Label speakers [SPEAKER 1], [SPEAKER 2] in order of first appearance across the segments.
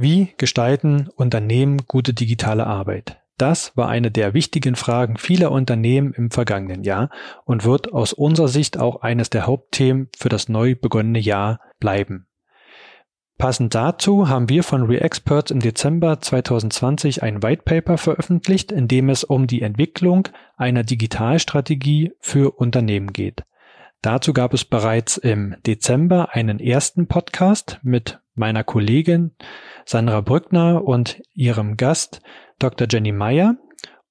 [SPEAKER 1] Wie gestalten Unternehmen gute digitale Arbeit? Das war eine der wichtigen Fragen vieler Unternehmen im vergangenen Jahr und wird aus unserer Sicht auch eines der Hauptthemen für das neu begonnene Jahr bleiben. Passend dazu haben wir von ReExperts im Dezember 2020 ein White Paper veröffentlicht, in dem es um die Entwicklung einer Digitalstrategie für Unternehmen geht. Dazu gab es bereits im Dezember einen ersten Podcast mit meiner Kollegin Sandra Brückner und ihrem Gast Dr. Jenny Meyer.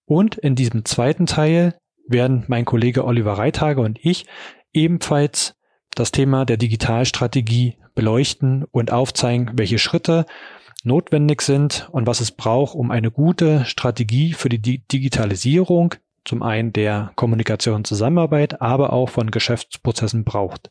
[SPEAKER 1] Und in diesem zweiten Teil werden mein Kollege Oliver Reitage und ich ebenfalls das Thema der Digitalstrategie beleuchten und aufzeigen, welche Schritte notwendig sind und was es braucht, um eine gute Strategie für die Digitalisierung zum einen der Kommunikation und Zusammenarbeit, aber auch von Geschäftsprozessen braucht.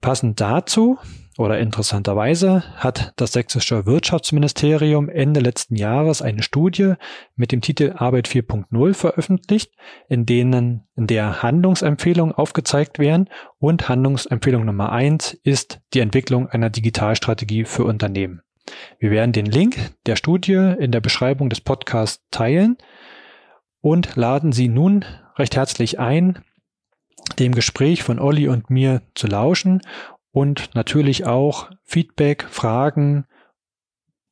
[SPEAKER 1] Passend dazu oder interessanterweise hat das sächsische Wirtschaftsministerium Ende letzten Jahres eine Studie mit dem Titel Arbeit 4.0 veröffentlicht, in denen in der Handlungsempfehlungen aufgezeigt werden und Handlungsempfehlung Nummer eins ist die Entwicklung einer Digitalstrategie für Unternehmen. Wir werden den Link der Studie in der Beschreibung des Podcasts teilen und laden Sie nun recht herzlich ein, dem Gespräch von Olli und mir zu lauschen und natürlich auch Feedback, Fragen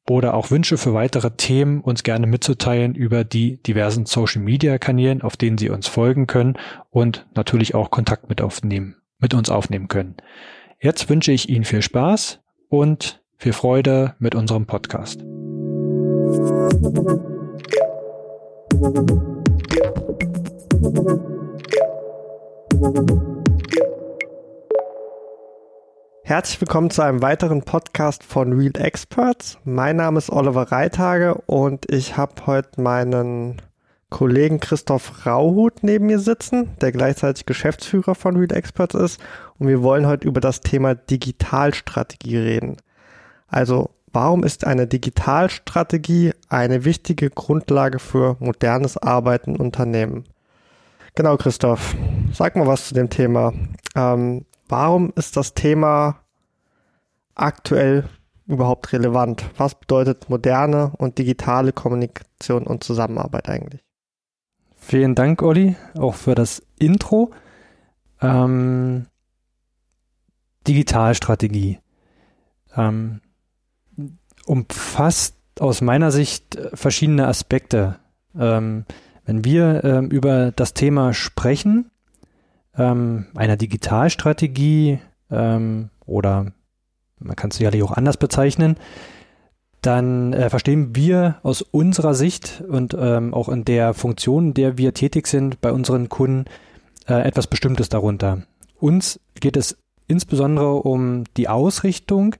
[SPEAKER 1] oder auch Wünsche für weitere Themen uns gerne mitzuteilen über die diversen Social Media Kanälen, auf denen Sie uns folgen können und natürlich auch Kontakt mit aufnehmen, mit uns aufnehmen können. Jetzt wünsche ich Ihnen viel Spaß und viel Freude mit unserem Podcast.
[SPEAKER 2] Herzlich willkommen zu einem weiteren Podcast von Real Experts. Mein Name ist Oliver Reitage und ich habe heute meinen Kollegen Christoph Rauhut neben mir sitzen, der gleichzeitig Geschäftsführer von Real Experts ist. Und wir wollen heute über das Thema Digitalstrategie reden. Also, warum ist eine Digitalstrategie eine wichtige Grundlage für modernes Arbeiten in Unternehmen? Genau, Christoph. Sag mal was zu dem Thema. Ähm, warum ist das Thema aktuell überhaupt relevant? Was bedeutet moderne und digitale Kommunikation und Zusammenarbeit eigentlich?
[SPEAKER 1] Vielen Dank, Olli, auch für das Intro. Ähm, Digitalstrategie ähm, umfasst aus meiner Sicht verschiedene Aspekte. Ähm, wenn wir ähm, über das Thema sprechen, ähm, einer Digitalstrategie ähm, oder man kann es sicherlich auch anders bezeichnen, dann äh, verstehen wir aus unserer Sicht und ähm, auch in der Funktion, in der wir tätig sind bei unseren Kunden, äh, etwas Bestimmtes darunter. Uns geht es insbesondere um die Ausrichtung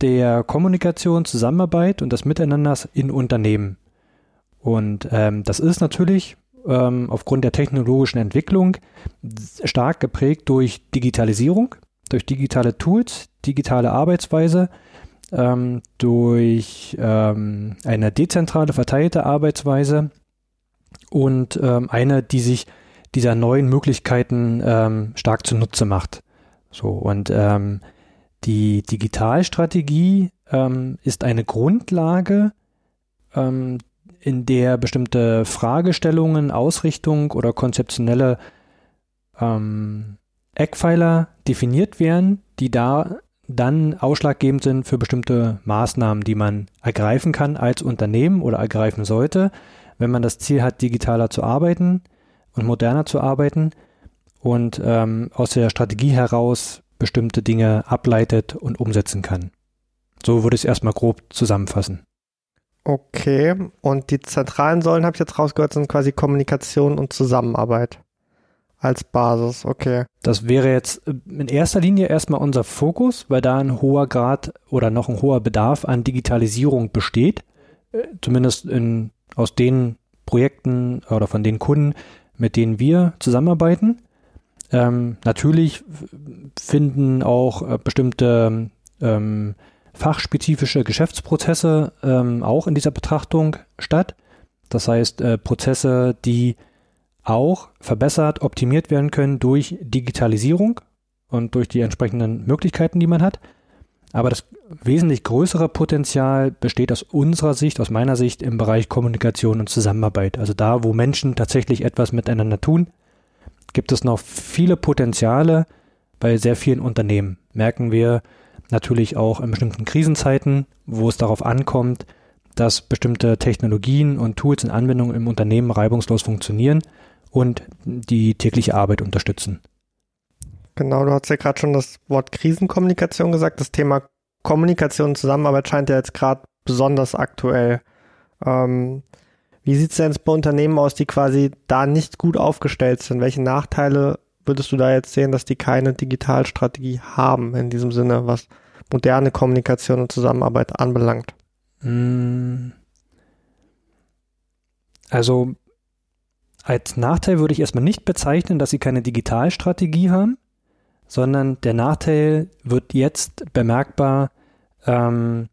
[SPEAKER 1] der Kommunikation, Zusammenarbeit und des Miteinanders in Unternehmen. Und ähm, das ist natürlich ähm, aufgrund der technologischen Entwicklung stark geprägt durch Digitalisierung, durch digitale Tools, digitale Arbeitsweise, ähm, durch ähm, eine dezentrale, verteilte Arbeitsweise und ähm, eine, die sich dieser neuen Möglichkeiten ähm, stark zunutze macht. So und ähm, die Digitalstrategie ähm, ist eine Grundlage, in der bestimmte Fragestellungen, Ausrichtung oder konzeptionelle ähm, Eckpfeiler definiert werden, die da dann ausschlaggebend sind für bestimmte Maßnahmen, die man ergreifen kann als Unternehmen oder ergreifen sollte, wenn man das Ziel hat, digitaler zu arbeiten und moderner zu arbeiten und ähm, aus der Strategie heraus bestimmte Dinge ableitet und umsetzen kann. So würde ich es erstmal grob zusammenfassen.
[SPEAKER 2] Okay, und die zentralen Säulen, habe ich jetzt rausgehört, sind quasi Kommunikation und Zusammenarbeit als Basis, okay.
[SPEAKER 1] Das wäre jetzt äh, in erster Linie erstmal unser Fokus, weil da ein hoher Grad oder noch ein hoher Bedarf an Digitalisierung besteht, äh, zumindest in, aus den Projekten oder von den Kunden, mit denen wir zusammenarbeiten. Ähm, natürlich finden auch äh, bestimmte ähm, fachspezifische Geschäftsprozesse ähm, auch in dieser Betrachtung statt. Das heißt, äh, Prozesse, die auch verbessert, optimiert werden können durch Digitalisierung und durch die entsprechenden Möglichkeiten, die man hat. Aber das wesentlich größere Potenzial besteht aus unserer Sicht, aus meiner Sicht im Bereich Kommunikation und Zusammenarbeit. Also da, wo Menschen tatsächlich etwas miteinander tun, gibt es noch viele Potenziale bei sehr vielen Unternehmen. Merken wir natürlich auch in bestimmten Krisenzeiten, wo es darauf ankommt, dass bestimmte Technologien und Tools und Anwendungen im Unternehmen reibungslos funktionieren und die tägliche Arbeit unterstützen.
[SPEAKER 2] Genau, du hast ja gerade schon das Wort Krisenkommunikation gesagt. Das Thema Kommunikation und Zusammenarbeit scheint ja jetzt gerade besonders aktuell. Ähm, wie sieht es denn bei Unternehmen aus, die quasi da nicht gut aufgestellt sind? Welche Nachteile würdest du da jetzt sehen, dass die keine Digitalstrategie haben in diesem Sinne, was moderne Kommunikation und Zusammenarbeit anbelangt? Hm.
[SPEAKER 1] Also als Nachteil würde ich erstmal nicht bezeichnen, dass sie keine Digitalstrategie haben, sondern der Nachteil wird jetzt bemerkbar ähm,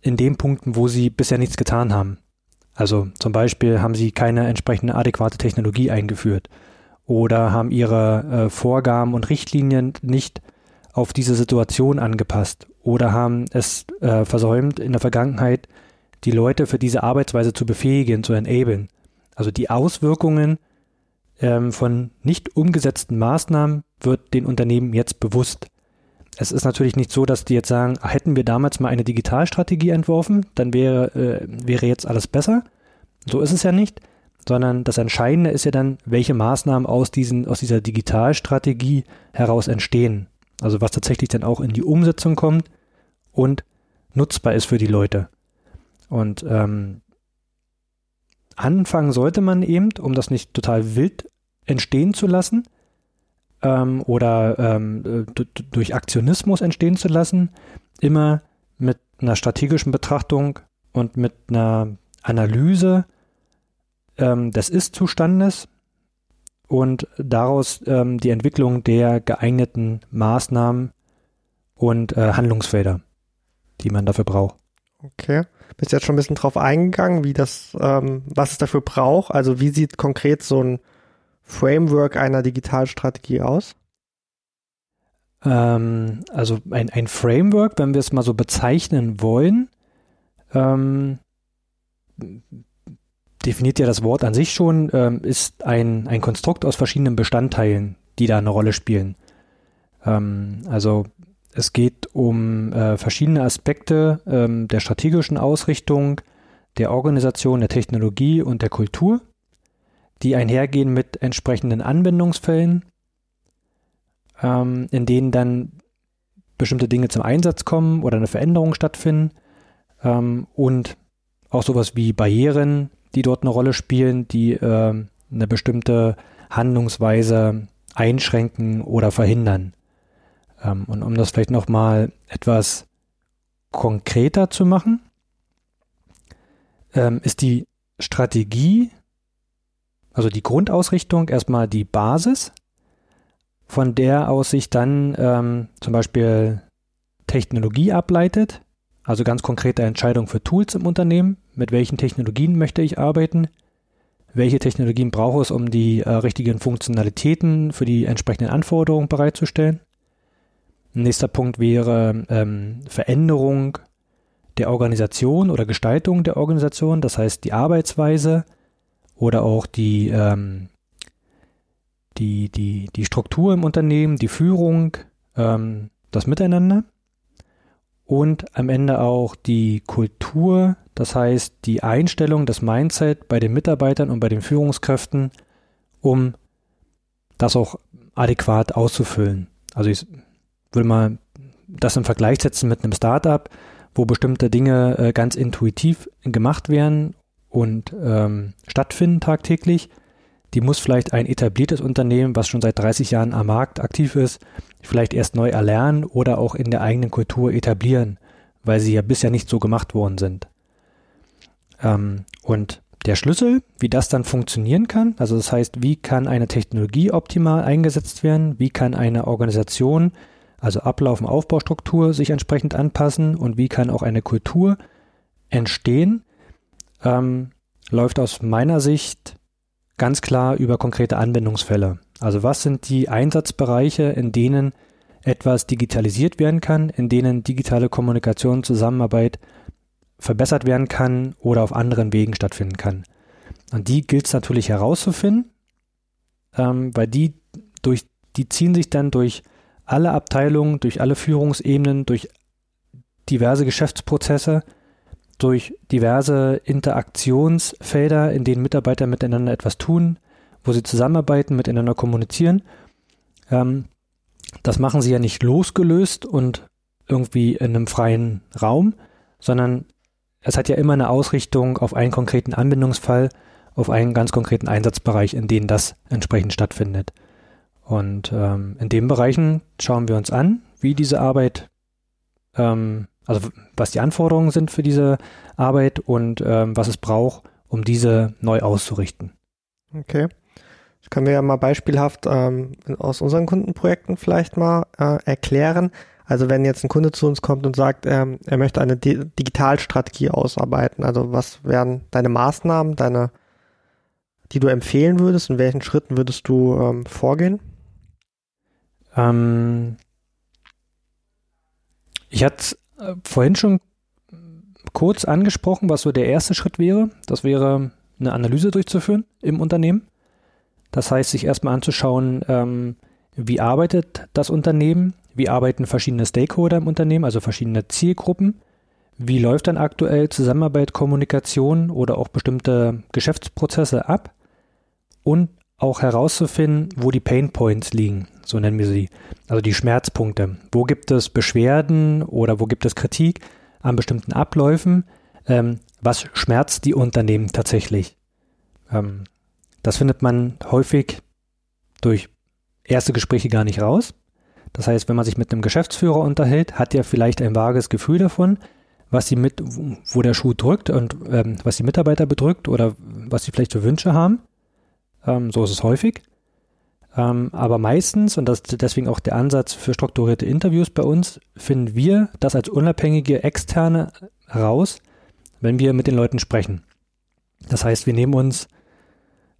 [SPEAKER 1] in den Punkten, wo sie bisher nichts getan haben. Also zum Beispiel haben sie keine entsprechende adäquate Technologie eingeführt oder haben ihre äh, Vorgaben und Richtlinien nicht auf diese Situation angepasst oder haben es äh, versäumt, in der Vergangenheit die Leute für diese Arbeitsweise zu befähigen, zu enablen. Also die Auswirkungen ähm, von nicht umgesetzten Maßnahmen wird den Unternehmen jetzt bewusst. Es ist natürlich nicht so, dass die jetzt sagen, hätten wir damals mal eine Digitalstrategie entworfen, dann wäre, äh, wäre jetzt alles besser. So ist es ja nicht, sondern das Entscheidende ist ja dann, welche Maßnahmen aus, diesen, aus dieser Digitalstrategie heraus entstehen. Also was tatsächlich dann auch in die Umsetzung kommt und nutzbar ist für die Leute. Und ähm, anfangen sollte man eben, um das nicht total wild entstehen zu lassen ähm, oder ähm, durch Aktionismus entstehen zu lassen, immer mit einer strategischen Betrachtung und mit einer Analyse ähm, des Ist-Zustandes und daraus ähm, die Entwicklung der geeigneten Maßnahmen und äh, Handlungsfelder, die man dafür braucht.
[SPEAKER 2] Okay. Bist jetzt schon ein bisschen drauf eingegangen, wie das, ähm, was es dafür braucht? Also wie sieht konkret so ein Framework einer Digitalstrategie aus?
[SPEAKER 1] Ähm, also ein, ein Framework, wenn wir es mal so bezeichnen wollen, ähm, definiert ja das Wort an sich schon, ähm, ist ein, ein Konstrukt aus verschiedenen Bestandteilen, die da eine Rolle spielen. Ähm, also es geht um äh, verschiedene Aspekte ähm, der strategischen Ausrichtung, der Organisation, der Technologie und der Kultur, die einhergehen mit entsprechenden Anwendungsfällen, ähm, in denen dann bestimmte Dinge zum Einsatz kommen oder eine Veränderung stattfinden ähm, und auch sowas wie Barrieren, die dort eine Rolle spielen, die äh, eine bestimmte Handlungsweise einschränken oder verhindern. Ähm, und um das vielleicht nochmal etwas konkreter zu machen, ähm, ist die Strategie, also die Grundausrichtung erstmal die Basis, von der aus sich dann ähm, zum Beispiel Technologie ableitet, also ganz konkrete Entscheidungen für Tools im Unternehmen, mit welchen Technologien möchte ich arbeiten, welche Technologien brauche es, um die äh, richtigen Funktionalitäten für die entsprechenden Anforderungen bereitzustellen. Nächster Punkt wäre ähm, Veränderung der Organisation oder Gestaltung der Organisation, das heißt die Arbeitsweise oder auch die, ähm, die, die, die Struktur im Unternehmen, die Führung, ähm, das Miteinander und am Ende auch die Kultur, das heißt die Einstellung, das Mindset bei den Mitarbeitern und bei den Führungskräften, um das auch adäquat auszufüllen. Also ich würde mal das im Vergleich setzen mit einem Startup, wo bestimmte Dinge äh, ganz intuitiv gemacht werden und ähm, stattfinden tagtäglich. Die muss vielleicht ein etabliertes Unternehmen, was schon seit 30 Jahren am Markt aktiv ist, vielleicht erst neu erlernen oder auch in der eigenen Kultur etablieren, weil sie ja bisher nicht so gemacht worden sind. Ähm, und der Schlüssel, wie das dann funktionieren kann, also das heißt, wie kann eine Technologie optimal eingesetzt werden, wie kann eine Organisation also Ablauf und Aufbaustruktur, sich entsprechend anpassen und wie kann auch eine Kultur entstehen, ähm, läuft aus meiner Sicht ganz klar über konkrete Anwendungsfälle. Also was sind die Einsatzbereiche, in denen etwas digitalisiert werden kann, in denen digitale Kommunikation, Zusammenarbeit verbessert werden kann oder auf anderen Wegen stattfinden kann. Und die gilt es natürlich herauszufinden, ähm, weil die durch, die ziehen sich dann durch alle Abteilungen, durch alle Führungsebenen, durch diverse Geschäftsprozesse, durch diverse Interaktionsfelder, in denen Mitarbeiter miteinander etwas tun, wo sie zusammenarbeiten, miteinander kommunizieren. Ähm, das machen sie ja nicht losgelöst und irgendwie in einem freien Raum, sondern es hat ja immer eine Ausrichtung auf einen konkreten Anwendungsfall, auf einen ganz konkreten Einsatzbereich, in dem das entsprechend stattfindet. Und ähm, in den Bereichen schauen wir uns an, wie diese Arbeit, ähm, also was die Anforderungen sind für diese Arbeit und ähm, was es braucht, um diese neu auszurichten.
[SPEAKER 2] Okay. Das können wir ja mal beispielhaft ähm, aus unseren Kundenprojekten vielleicht mal äh, erklären. Also wenn jetzt ein Kunde zu uns kommt und sagt, ähm, er möchte eine Di Digitalstrategie ausarbeiten, also was wären deine Maßnahmen, deine, die du empfehlen würdest, in welchen Schritten würdest du ähm, vorgehen?
[SPEAKER 1] Ähm, ich hatte äh, vorhin schon kurz angesprochen, was so der erste Schritt wäre. Das wäre eine Analyse durchzuführen im Unternehmen. Das heißt, sich erstmal anzuschauen, ähm, wie arbeitet das Unternehmen, wie arbeiten verschiedene Stakeholder im Unternehmen, also verschiedene Zielgruppen? Wie läuft dann aktuell Zusammenarbeit, Kommunikation oder auch bestimmte Geschäftsprozesse ab? Und auch herauszufinden, wo die Pain Points liegen, so nennen wir sie. Also die Schmerzpunkte. Wo gibt es Beschwerden oder wo gibt es Kritik an bestimmten Abläufen? Ähm, was schmerzt die Unternehmen tatsächlich? Ähm, das findet man häufig durch erste Gespräche gar nicht raus. Das heißt, wenn man sich mit einem Geschäftsführer unterhält, hat er vielleicht ein vages Gefühl davon, was sie mit, wo der Schuh drückt und ähm, was die Mitarbeiter bedrückt oder was sie vielleicht für Wünsche haben. Ähm, so ist es häufig. Ähm, aber meistens, und das ist deswegen auch der Ansatz für strukturierte Interviews bei uns, finden wir das als unabhängige Externe heraus, wenn wir mit den Leuten sprechen. Das heißt, wir nehmen uns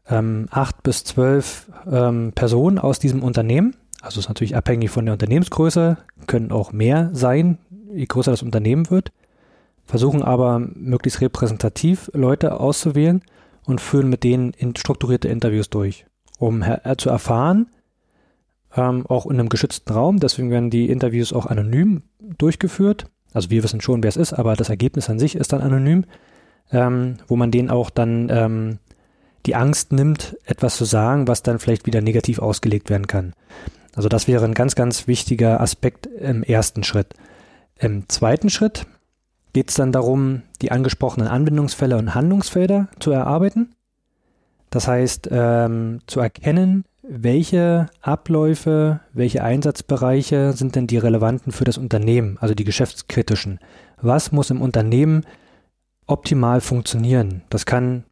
[SPEAKER 1] ähm, acht bis zwölf ähm, Personen aus diesem Unternehmen also ist natürlich abhängig von der Unternehmensgröße, können auch mehr sein, je größer das Unternehmen wird. Versuchen aber möglichst repräsentativ Leute auszuwählen und führen mit denen in strukturierte Interviews durch, um äh, zu erfahren, ähm, auch in einem geschützten Raum, deswegen werden die Interviews auch anonym durchgeführt. Also wir wissen schon, wer es ist, aber das Ergebnis an sich ist dann anonym, ähm, wo man denen auch dann ähm, die Angst nimmt, etwas zu sagen, was dann vielleicht wieder negativ ausgelegt werden kann. Also das wäre ein ganz, ganz wichtiger Aspekt im ersten Schritt. Im zweiten Schritt geht es dann darum, die angesprochenen Anwendungsfälle und Handlungsfelder zu erarbeiten. Das heißt, ähm, zu erkennen, welche Abläufe, welche Einsatzbereiche sind denn die relevanten für das Unternehmen, also die geschäftskritischen. Was muss im Unternehmen optimal funktionieren? Das kann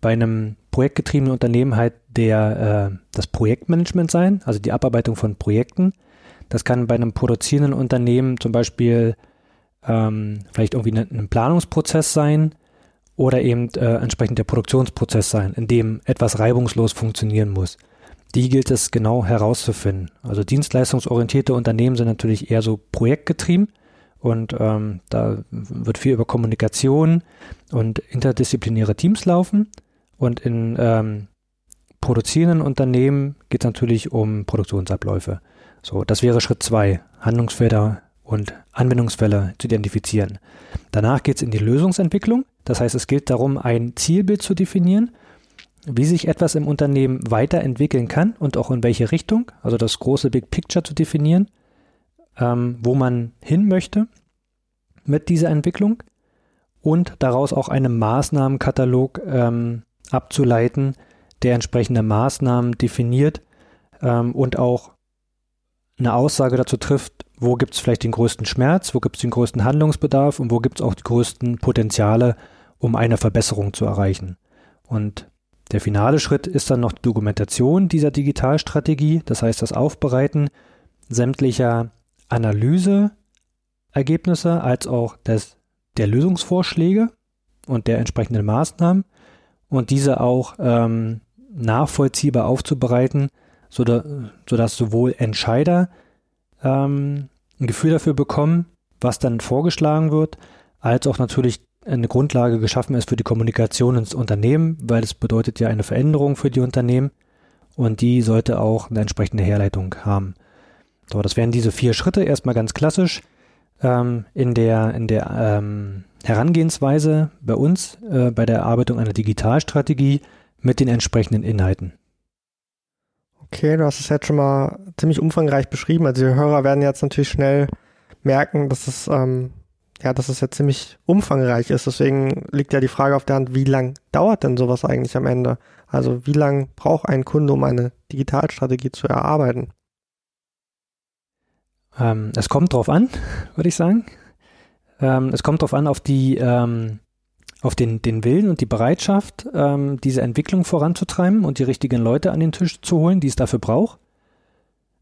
[SPEAKER 1] bei einem projektgetriebenen Unternehmen halt der, äh, das Projektmanagement sein, also die Abarbeitung von Projekten. Das kann bei einem produzierenden Unternehmen zum Beispiel ähm, vielleicht irgendwie ein, ein Planungsprozess sein oder eben äh, entsprechend der Produktionsprozess sein, in dem etwas reibungslos funktionieren muss. Die gilt es genau herauszufinden. Also dienstleistungsorientierte Unternehmen sind natürlich eher so projektgetrieben und ähm, da wird viel über Kommunikation und interdisziplinäre Teams laufen. Und in ähm, produzierenden Unternehmen geht es natürlich um Produktionsabläufe. So, das wäre Schritt zwei, Handlungsfelder und Anwendungsfälle zu identifizieren. Danach geht es in die Lösungsentwicklung. Das heißt, es gilt darum, ein Zielbild zu definieren, wie sich etwas im Unternehmen weiterentwickeln kann und auch in welche Richtung, also das große Big Picture zu definieren ähm, wo man hin möchte mit dieser Entwicklung und daraus auch einen Maßnahmenkatalog ähm, abzuleiten, der entsprechende Maßnahmen definiert ähm, und auch eine Aussage dazu trifft, wo gibt es vielleicht den größten Schmerz, wo gibt es den größten Handlungsbedarf und wo gibt es auch die größten Potenziale, um eine Verbesserung zu erreichen. Und der finale Schritt ist dann noch die Dokumentation dieser Digitalstrategie, das heißt das Aufbereiten sämtlicher Analyseergebnisse als auch des, der Lösungsvorschläge und der entsprechenden Maßnahmen und diese auch ähm, nachvollziehbar aufzubereiten, so da, sodass sowohl Entscheider ähm, ein Gefühl dafür bekommen, was dann vorgeschlagen wird, als auch natürlich eine Grundlage geschaffen ist für die Kommunikation ins Unternehmen, weil es bedeutet ja eine Veränderung für die Unternehmen und die sollte auch eine entsprechende Herleitung haben. So, das wären diese vier Schritte, erstmal ganz klassisch ähm, in der, in der ähm, Herangehensweise bei uns, äh, bei der Erarbeitung einer Digitalstrategie mit den entsprechenden Inhalten.
[SPEAKER 2] Okay, du hast es jetzt schon mal ziemlich umfangreich beschrieben. Also die Hörer werden jetzt natürlich schnell merken, dass es ähm, ja, dass es ja ziemlich umfangreich ist. Deswegen liegt ja die Frage auf der Hand, wie lang dauert denn sowas eigentlich am Ende? Also wie lang braucht ein Kunde, um eine Digitalstrategie zu erarbeiten?
[SPEAKER 1] Ähm, es kommt drauf an, würde ich sagen. Ähm, es kommt drauf an auf die, ähm, auf den, den Willen und die Bereitschaft, ähm, diese Entwicklung voranzutreiben und die richtigen Leute an den Tisch zu holen, die es dafür braucht.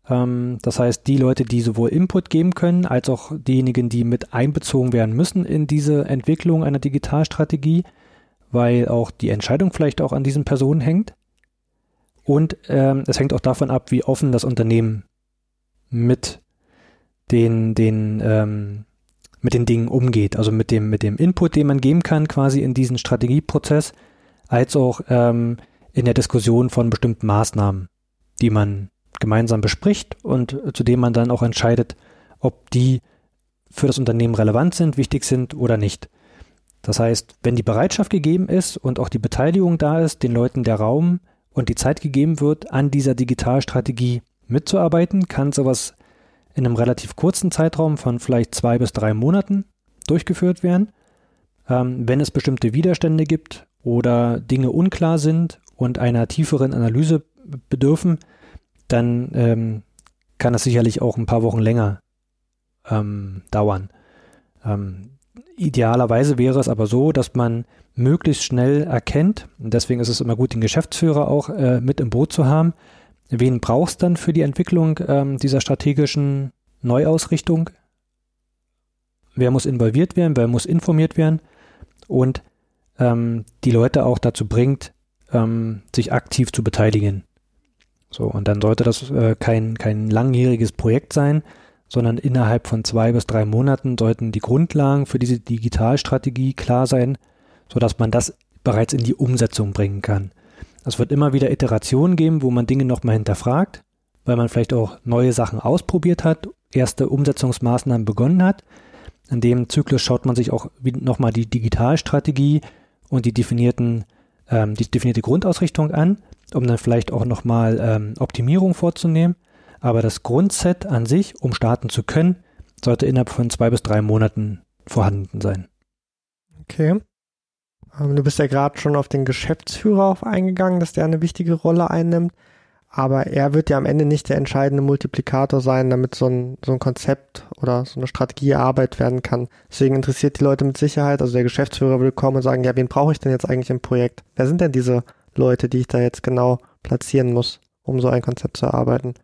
[SPEAKER 1] Ähm, das heißt, die Leute, die sowohl Input geben können, als auch diejenigen, die mit einbezogen werden müssen in diese Entwicklung einer Digitalstrategie, weil auch die Entscheidung vielleicht auch an diesen Personen hängt. Und ähm, es hängt auch davon ab, wie offen das Unternehmen mit den, den, ähm, mit den Dingen umgeht. Also mit dem, mit dem Input, den man geben kann, quasi in diesen Strategieprozess, als auch ähm, in der Diskussion von bestimmten Maßnahmen, die man gemeinsam bespricht und zu dem man dann auch entscheidet, ob die für das Unternehmen relevant sind, wichtig sind oder nicht. Das heißt, wenn die Bereitschaft gegeben ist und auch die Beteiligung da ist, den Leuten der Raum und die Zeit gegeben wird, an dieser Digitalstrategie mitzuarbeiten, kann sowas in einem relativ kurzen Zeitraum von vielleicht zwei bis drei Monaten durchgeführt werden. Ähm, wenn es bestimmte Widerstände gibt oder Dinge unklar sind und einer tieferen Analyse bedürfen, dann ähm, kann das sicherlich auch ein paar Wochen länger ähm, dauern. Ähm, idealerweise wäre es aber so, dass man möglichst schnell erkennt, und deswegen ist es immer gut, den Geschäftsführer auch äh, mit im Boot zu haben, wen brauchst dann für die Entwicklung ähm, dieser strategischen Neuausrichtung? Wer muss involviert werden, wer muss informiert werden und ähm, die Leute auch dazu bringt, ähm, sich aktiv zu beteiligen. So, und dann sollte das äh, kein, kein langjähriges Projekt sein, sondern innerhalb von zwei bis drei Monaten sollten die Grundlagen für diese Digitalstrategie klar sein, sodass man das bereits in die Umsetzung bringen kann. Es wird immer wieder Iterationen geben, wo man Dinge nochmal hinterfragt, weil man vielleicht auch neue Sachen ausprobiert hat, erste Umsetzungsmaßnahmen begonnen hat. In dem Zyklus schaut man sich auch nochmal die Digitalstrategie und die definierten, ähm, die definierte Grundausrichtung an um dann vielleicht auch nochmal ähm, Optimierung vorzunehmen. Aber das Grundset an sich, um starten zu können, sollte innerhalb von zwei bis drei Monaten vorhanden sein.
[SPEAKER 2] Okay. Ähm, du bist ja gerade schon auf den Geschäftsführer auf eingegangen, dass der eine wichtige Rolle einnimmt. Aber er wird ja am Ende nicht der entscheidende Multiplikator sein, damit so ein, so ein Konzept oder so eine Strategie erarbeitet werden kann. Deswegen interessiert die Leute mit Sicherheit, also der Geschäftsführer will kommen und sagen, ja, wen brauche ich denn jetzt eigentlich im Projekt? Wer sind denn diese Leute, die ich da jetzt genau platzieren muss, um so ein Konzept zu erarbeiten.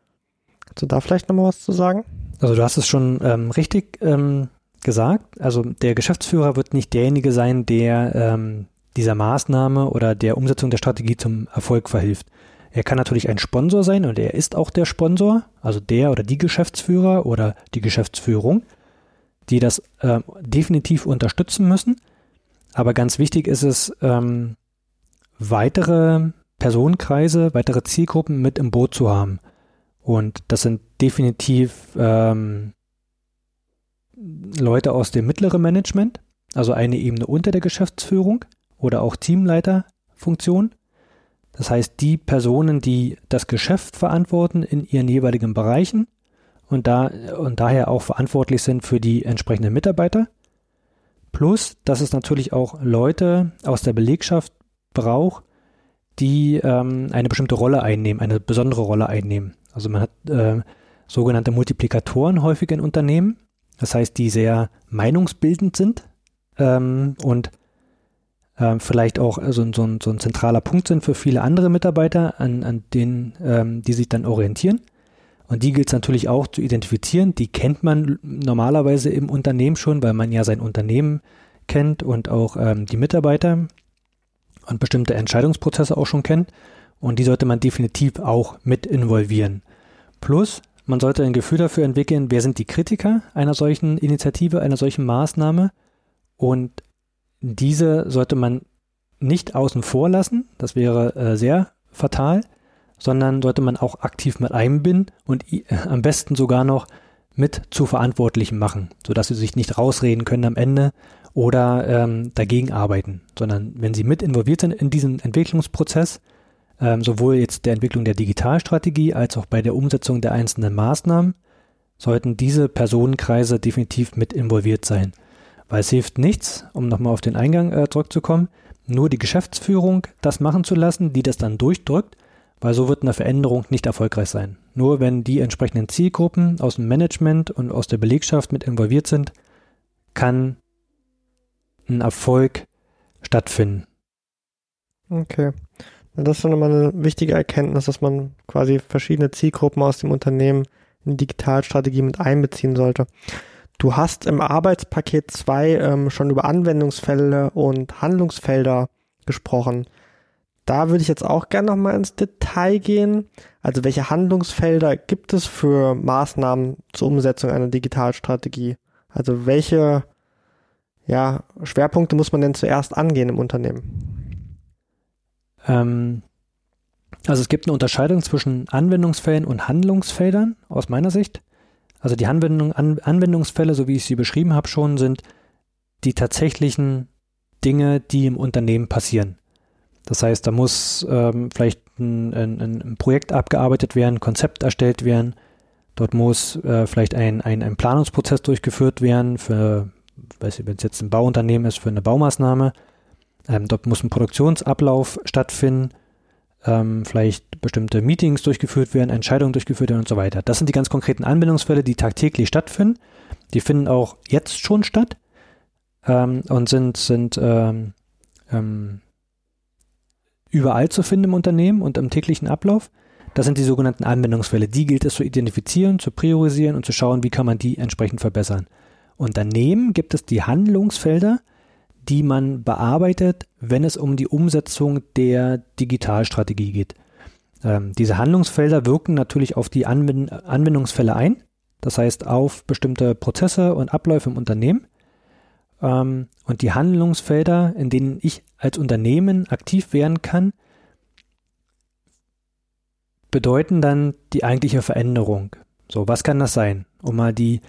[SPEAKER 2] Kannst du da vielleicht nochmal was zu sagen?
[SPEAKER 1] Also du hast es schon ähm, richtig ähm, gesagt. Also der Geschäftsführer wird nicht derjenige sein, der ähm, dieser Maßnahme oder der Umsetzung der Strategie zum Erfolg verhilft. Er kann natürlich ein Sponsor sein und er ist auch der Sponsor, also der oder die Geschäftsführer oder die Geschäftsführung, die das ähm, definitiv unterstützen müssen. Aber ganz wichtig ist es, ähm, weitere Personenkreise, weitere Zielgruppen mit im Boot zu haben. Und das sind definitiv ähm, Leute aus dem mittleren Management, also eine Ebene unter der Geschäftsführung oder auch Teamleiterfunktion. Das heißt, die Personen, die das Geschäft verantworten in ihren jeweiligen Bereichen und, da, und daher auch verantwortlich sind für die entsprechenden Mitarbeiter. Plus, dass es natürlich auch Leute aus der Belegschaft braucht, die ähm, eine bestimmte Rolle einnehmen, eine besondere Rolle einnehmen. Also man hat äh, sogenannte Multiplikatoren häufig in Unternehmen, das heißt, die sehr meinungsbildend sind ähm, und äh, vielleicht auch so, so, so, ein zentraler Punkt sind für viele andere Mitarbeiter, an, an denen ähm, die sich dann orientieren. Und die gilt es natürlich auch zu identifizieren. Die kennt man normalerweise im Unternehmen schon, weil man ja sein Unternehmen kennt und auch ähm, die Mitarbeiter und bestimmte Entscheidungsprozesse auch schon kennt. Und die sollte man definitiv auch mit involvieren. Plus, man sollte ein Gefühl dafür entwickeln, wer sind die Kritiker einer solchen Initiative, einer solchen Maßnahme. Und diese sollte man nicht außen vor lassen. Das wäre äh, sehr fatal sondern sollte man auch aktiv mit einbinden und am besten sogar noch mit zu Verantwortlichen machen, sodass sie sich nicht rausreden können am Ende oder ähm, dagegen arbeiten, sondern wenn sie mit involviert sind in diesen Entwicklungsprozess, ähm, sowohl jetzt der Entwicklung der Digitalstrategie als auch bei der Umsetzung der einzelnen Maßnahmen, sollten diese Personenkreise definitiv mit involviert sein. Weil es hilft nichts, um nochmal auf den Eingang äh, zurückzukommen, nur die Geschäftsführung das machen zu lassen, die das dann durchdrückt, weil so wird eine Veränderung nicht erfolgreich sein. Nur wenn die entsprechenden Zielgruppen aus dem Management und aus der Belegschaft mit involviert sind, kann ein Erfolg stattfinden.
[SPEAKER 2] Okay. Das ist schon immer eine wichtige Erkenntnis, dass man quasi verschiedene Zielgruppen aus dem Unternehmen in die Digitalstrategie mit einbeziehen sollte. Du hast im Arbeitspaket 2 ähm, schon über Anwendungsfälle und Handlungsfelder gesprochen. Da würde ich jetzt auch gerne nochmal ins Detail gehen. Also welche Handlungsfelder gibt es für Maßnahmen zur Umsetzung einer Digitalstrategie? Also welche ja, Schwerpunkte muss man denn zuerst angehen im Unternehmen?
[SPEAKER 1] Ähm, also es gibt eine Unterscheidung zwischen Anwendungsfällen und Handlungsfeldern aus meiner Sicht. Also die Anwendung, An Anwendungsfälle, so wie ich sie beschrieben habe, schon sind die tatsächlichen Dinge, die im Unternehmen passieren. Das heißt, da muss ähm, vielleicht ein, ein, ein, Projekt abgearbeitet werden, Konzept erstellt werden. Dort muss äh, vielleicht ein, ein, ein Planungsprozess durchgeführt werden für, weiß ich, wenn es jetzt ein Bauunternehmen ist, für eine Baumaßnahme. Ähm, dort muss ein Produktionsablauf stattfinden, ähm, vielleicht bestimmte Meetings durchgeführt werden, Entscheidungen durchgeführt werden und so weiter. Das sind die ganz konkreten Anwendungsfälle, die tagtäglich stattfinden. Die finden auch jetzt schon statt ähm, und sind, sind ähm, ähm, überall zu finden im Unternehmen und im täglichen Ablauf. Das sind die sogenannten Anwendungsfälle. Die gilt es zu identifizieren, zu priorisieren und zu schauen, wie kann man die entsprechend verbessern. Und daneben gibt es die Handlungsfelder, die man bearbeitet, wenn es um die Umsetzung der Digitalstrategie geht. Ähm, diese Handlungsfelder wirken natürlich auf die Anwend Anwendungsfälle ein, das heißt auf bestimmte Prozesse und Abläufe im Unternehmen. Ähm, und die Handlungsfelder, in denen ich als Unternehmen aktiv werden kann, bedeuten dann die eigentliche Veränderung. So, was kann das sein? Um mal die,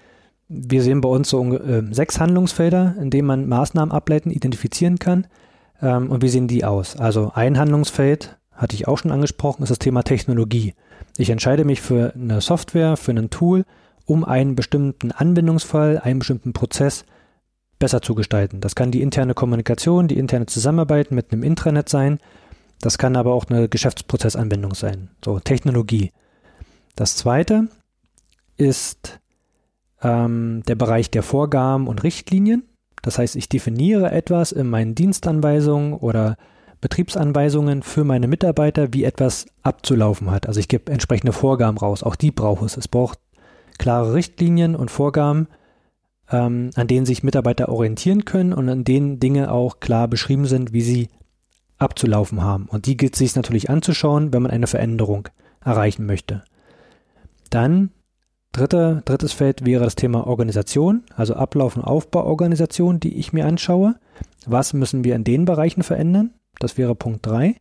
[SPEAKER 1] wir sehen bei uns so äh, sechs Handlungsfelder, in denen man Maßnahmen ableiten, identifizieren kann. Ähm, und wie sehen die aus? Also ein Handlungsfeld, hatte ich auch schon angesprochen, ist das Thema Technologie. Ich entscheide mich für eine Software, für ein Tool, um einen bestimmten Anwendungsfall, einen bestimmten Prozess besser zu gestalten. Das kann die interne Kommunikation, die interne Zusammenarbeit mit einem Intranet sein. Das kann aber auch eine Geschäftsprozessanwendung sein. So, Technologie. Das zweite ist ähm, der Bereich der Vorgaben und Richtlinien. Das heißt, ich definiere etwas in meinen Dienstanweisungen oder Betriebsanweisungen für meine Mitarbeiter, wie etwas abzulaufen hat. Also ich gebe entsprechende Vorgaben raus. Auch die braucht es. Es braucht klare Richtlinien und Vorgaben, ähm, an denen sich Mitarbeiter orientieren können und an denen Dinge auch klar beschrieben sind, wie sie abzulaufen haben. Und die gilt es sich natürlich anzuschauen, wenn man eine Veränderung erreichen möchte. Dann dritte, drittes Feld wäre das Thema Organisation, also Ablauf- und Aufbauorganisation, die ich mir anschaue. Was müssen wir in den Bereichen verändern? Das wäre Punkt 3.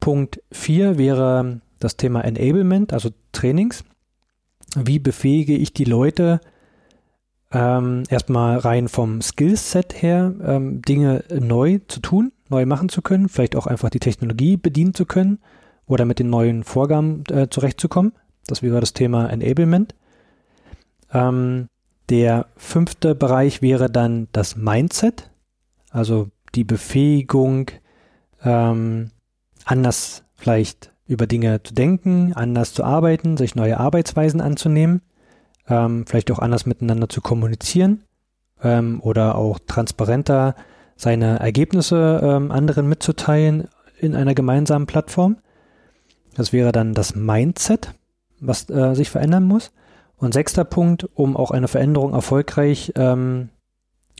[SPEAKER 1] Punkt 4 wäre das Thema Enablement, also Trainings. Wie befähige ich die Leute, ähm, erstmal rein vom Skillset her ähm, Dinge neu zu tun, neu machen zu können, vielleicht auch einfach die Technologie bedienen zu können oder mit den neuen Vorgaben äh, zurechtzukommen. Das wäre das Thema Enablement. Ähm, der fünfte Bereich wäre dann das Mindset, also die Befähigung, ähm, anders vielleicht über Dinge zu denken, anders zu arbeiten, sich neue Arbeitsweisen anzunehmen ähm, vielleicht auch anders miteinander zu kommunizieren ähm, oder auch transparenter seine Ergebnisse ähm, anderen mitzuteilen in einer gemeinsamen Plattform. Das wäre dann das Mindset, was äh, sich verändern muss. Und sechster Punkt, um auch eine Veränderung erfolgreich ähm,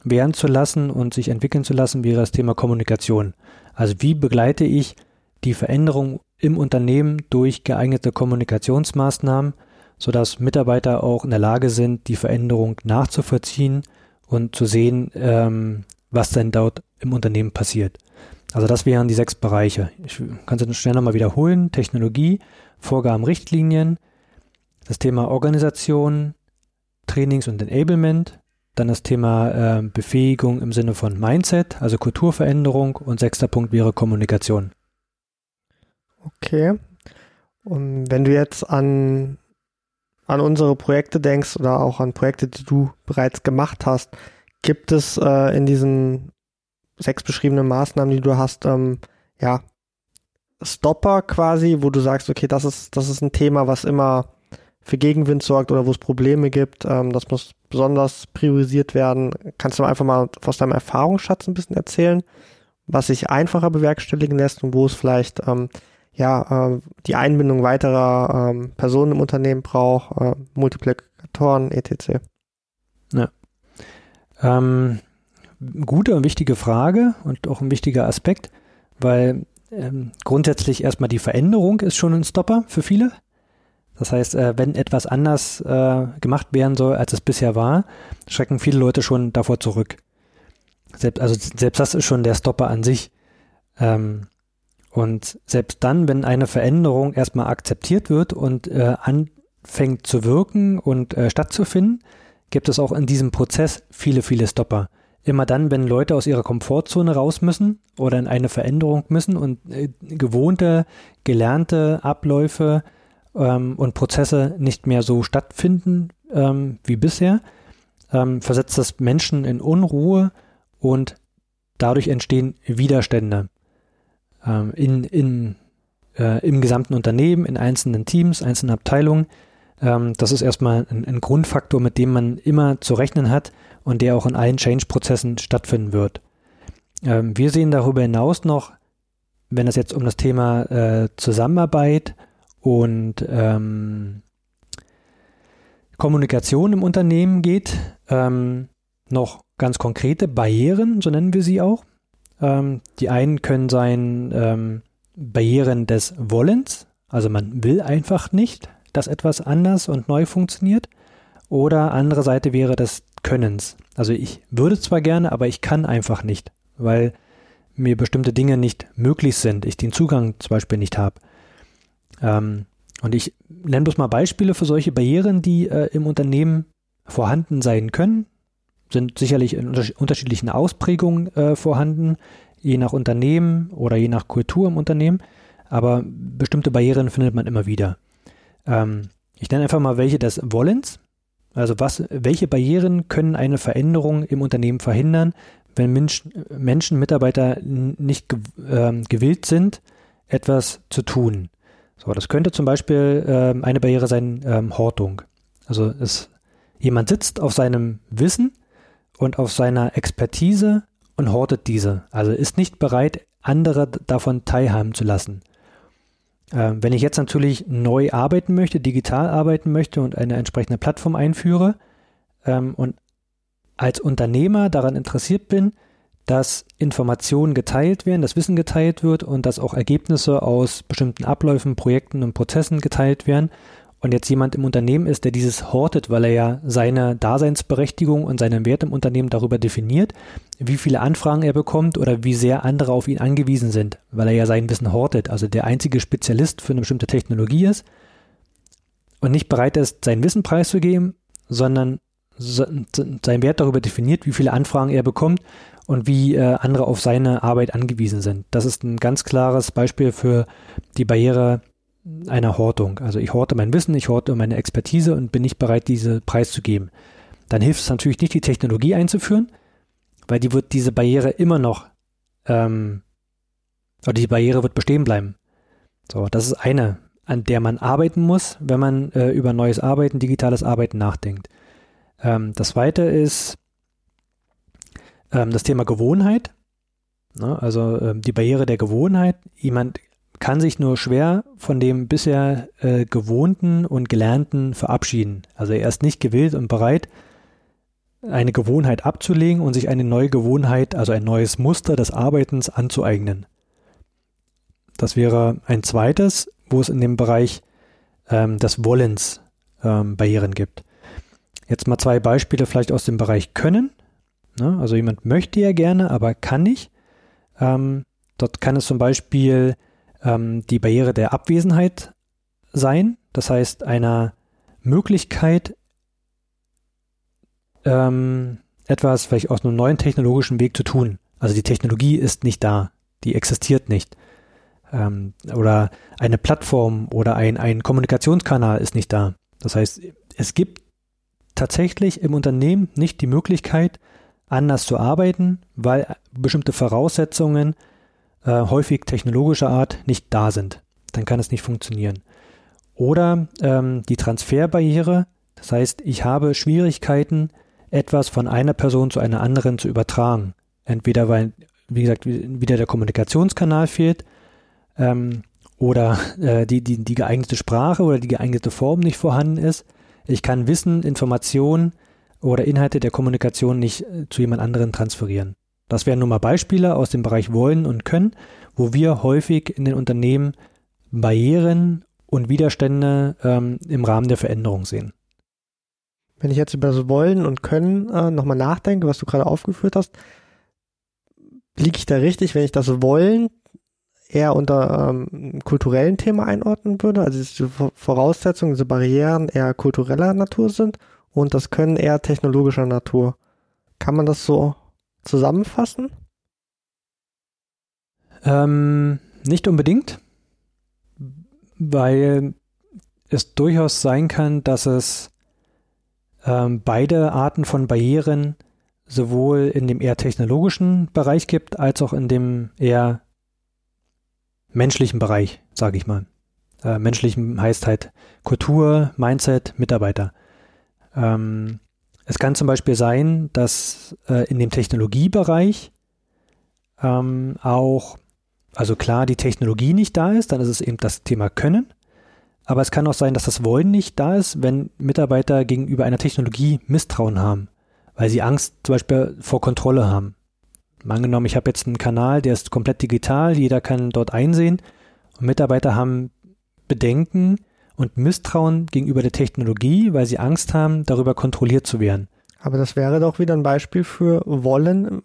[SPEAKER 1] werden zu lassen und sich entwickeln zu lassen, wäre das Thema Kommunikation. Also wie begleite ich die Veränderung im Unternehmen durch geeignete Kommunikationsmaßnahmen, sodass Mitarbeiter auch in der Lage sind, die Veränderung nachzuvollziehen und zu sehen, ähm, was denn dort im Unternehmen passiert. Also das wären die sechs Bereiche. Ich kann es schnell nochmal wiederholen. Technologie, Vorgaben, Richtlinien, das Thema Organisation, Trainings und Enablement, dann das Thema äh, Befähigung im Sinne von Mindset, also Kulturveränderung und sechster Punkt wäre Kommunikation.
[SPEAKER 2] Okay. Und wenn du jetzt an, an unsere Projekte denkst oder auch an Projekte, die du bereits gemacht hast, gibt es äh, in diesen sechs beschriebenen Maßnahmen, die du hast, ähm, ja, Stopper quasi, wo du sagst, okay, das ist, das ist ein Thema, was immer für Gegenwind sorgt oder wo es Probleme gibt. Ähm, das muss besonders priorisiert werden. Kannst du einfach mal aus deinem Erfahrungsschatz ein bisschen erzählen, was sich einfacher bewerkstelligen lässt und wo es vielleicht ähm, ja äh, die Einbindung weiterer ähm, Personen im Unternehmen braucht, äh, Multiplikatoren, etc.
[SPEAKER 1] Ja. Ähm, gute und wichtige Frage und auch ein wichtiger Aspekt, weil ähm, grundsätzlich erstmal die Veränderung ist schon ein Stopper für viele. Das heißt, äh, wenn etwas anders äh, gemacht werden soll, als es bisher war, schrecken viele Leute schon davor zurück. Selbst, also selbst das ist schon der Stopper an sich. Ähm, und selbst dann, wenn eine Veränderung erstmal akzeptiert wird und äh, anfängt zu wirken und stattzufinden, gibt es auch in diesem Prozess viele, viele Stopper. Immer dann, wenn Leute aus ihrer Komfortzone raus müssen oder in eine Veränderung müssen und gewohnte, gelernte Abläufe ähm, und Prozesse nicht mehr so stattfinden ähm, wie bisher, ähm, versetzt das Menschen in Unruhe und dadurch entstehen Widerstände ähm, in, in, äh, im gesamten Unternehmen, in einzelnen Teams, einzelnen Abteilungen. Ähm, das ist erstmal ein, ein Grundfaktor, mit dem man immer zu rechnen hat und der auch in allen Change-Prozessen stattfinden wird. Ähm, wir sehen darüber hinaus noch, wenn es jetzt um das Thema äh, Zusammenarbeit und ähm, Kommunikation im Unternehmen geht, ähm, noch ganz konkrete Barrieren, so nennen wir sie auch. Ähm, die einen können sein ähm, Barrieren des Wollens, also man will einfach nicht, dass etwas anders und neu funktioniert. Oder andere Seite wäre des Könnens. Also ich würde zwar gerne, aber ich kann einfach nicht, weil mir bestimmte Dinge nicht möglich sind, ich den Zugang zum Beispiel nicht habe. Ähm, und ich nenne bloß mal Beispiele für solche Barrieren, die äh, im Unternehmen vorhanden sein können. Sind sicherlich in unter unterschiedlichen Ausprägungen äh, vorhanden, je nach Unternehmen oder je nach Kultur im Unternehmen. Aber bestimmte Barrieren findet man immer wieder. Ähm, ich nenne einfach mal welche des Wollens. Also was, welche Barrieren können eine Veränderung im Unternehmen verhindern, wenn Mensch, Menschen, Mitarbeiter nicht äh, gewillt sind, etwas zu tun? So, das könnte zum Beispiel ähm, eine Barriere sein, ähm, Hortung. Also es, jemand sitzt auf seinem Wissen und auf seiner Expertise und hortet diese. Also ist nicht bereit, andere davon teilhaben zu lassen. Ähm, wenn ich jetzt natürlich neu arbeiten möchte, digital arbeiten möchte und eine entsprechende Plattform einführe ähm, und als Unternehmer daran interessiert bin, dass Informationen geteilt werden, dass Wissen geteilt wird und dass auch Ergebnisse aus bestimmten Abläufen, Projekten und Prozessen geteilt werden. Und jetzt jemand im Unternehmen ist, der dieses hortet, weil er ja seine Daseinsberechtigung und seinen Wert im Unternehmen darüber definiert, wie viele Anfragen er bekommt oder wie sehr andere auf ihn angewiesen sind, weil er ja sein Wissen hortet, also der einzige Spezialist für eine bestimmte Technologie ist und nicht bereit ist, sein Wissen preiszugeben, sondern seinen Wert darüber definiert, wie viele Anfragen er bekommt und wie äh, andere auf seine Arbeit angewiesen sind. Das ist ein ganz klares Beispiel für die Barriere einer Hortung. Also ich horte mein Wissen, ich horte meine Expertise und bin nicht bereit, diese preiszugeben. Dann hilft es natürlich nicht, die Technologie einzuführen, weil die wird diese Barriere immer noch, ähm, oder die Barriere wird bestehen bleiben. So, das ist eine, an der man arbeiten muss, wenn man äh, über neues Arbeiten, digitales Arbeiten nachdenkt. Ähm, das zweite ist ähm, das Thema Gewohnheit. Ne? Also ähm, die Barriere der Gewohnheit. Jemand kann sich nur schwer von dem bisher äh, gewohnten und gelernten verabschieden. Also er ist nicht gewillt und bereit, eine Gewohnheit abzulegen und sich eine neue Gewohnheit, also ein neues Muster des Arbeitens anzueignen. Das wäre ein zweites, wo es in dem Bereich ähm, des Wollens ähm, Barrieren gibt. Jetzt mal zwei Beispiele vielleicht aus dem Bereich Können. Ne? Also jemand möchte ja gerne, aber kann nicht. Ähm, dort kann es zum Beispiel ähm, die Barriere der Abwesenheit sein. Das heißt, einer Möglichkeit, ähm, etwas vielleicht aus einem neuen technologischen Weg zu tun. Also die Technologie ist nicht da, die existiert nicht. Ähm, oder eine Plattform oder ein, ein Kommunikationskanal ist nicht da. Das heißt, es gibt tatsächlich im Unternehmen nicht die Möglichkeit, anders zu arbeiten, weil bestimmte Voraussetzungen äh, häufig technologischer Art nicht da sind. Dann kann es nicht funktionieren. Oder ähm, die Transferbarriere, das heißt, ich habe Schwierigkeiten, etwas von einer Person zu einer anderen zu übertragen. Entweder weil, wie gesagt, wieder der Kommunikationskanal fehlt ähm, oder äh, die, die, die geeignete Sprache oder die geeignete Form nicht vorhanden ist. Ich kann Wissen, Informationen oder Inhalte der Kommunikation nicht äh, zu jemand anderen transferieren. Das wären nur mal Beispiele aus dem Bereich Wollen und Können, wo wir häufig in den Unternehmen Barrieren und Widerstände ähm, im Rahmen der Veränderung sehen.
[SPEAKER 2] Wenn ich jetzt über das Wollen und Können äh, nochmal nachdenke, was du gerade aufgeführt hast, liege ich da richtig, wenn ich das Wollen eher unter ähm, kulturellen Thema einordnen würde, also diese Voraussetzungen, diese Barrieren eher kultureller Natur sind und das Können eher technologischer Natur. Kann man das so zusammenfassen?
[SPEAKER 1] Ähm, nicht unbedingt, weil es durchaus sein kann, dass es ähm, beide Arten von Barrieren sowohl in dem eher technologischen Bereich gibt, als auch in dem eher menschlichen Bereich, sage ich mal. Äh, menschlichen heißt halt Kultur, Mindset, Mitarbeiter. Ähm, es kann zum Beispiel sein, dass äh, in dem Technologiebereich ähm, auch, also klar, die Technologie nicht da ist, dann ist es eben das Thema Können. Aber es kann auch sein, dass das Wollen nicht da ist, wenn Mitarbeiter gegenüber einer Technologie Misstrauen haben, weil sie Angst zum Beispiel vor Kontrolle haben. Angenommen, ich habe jetzt einen Kanal, der ist komplett digital, jeder kann dort einsehen und Mitarbeiter haben Bedenken, und Misstrauen gegenüber der Technologie, weil sie Angst haben, darüber kontrolliert zu werden.
[SPEAKER 2] Aber das wäre doch wieder ein Beispiel für Wollen,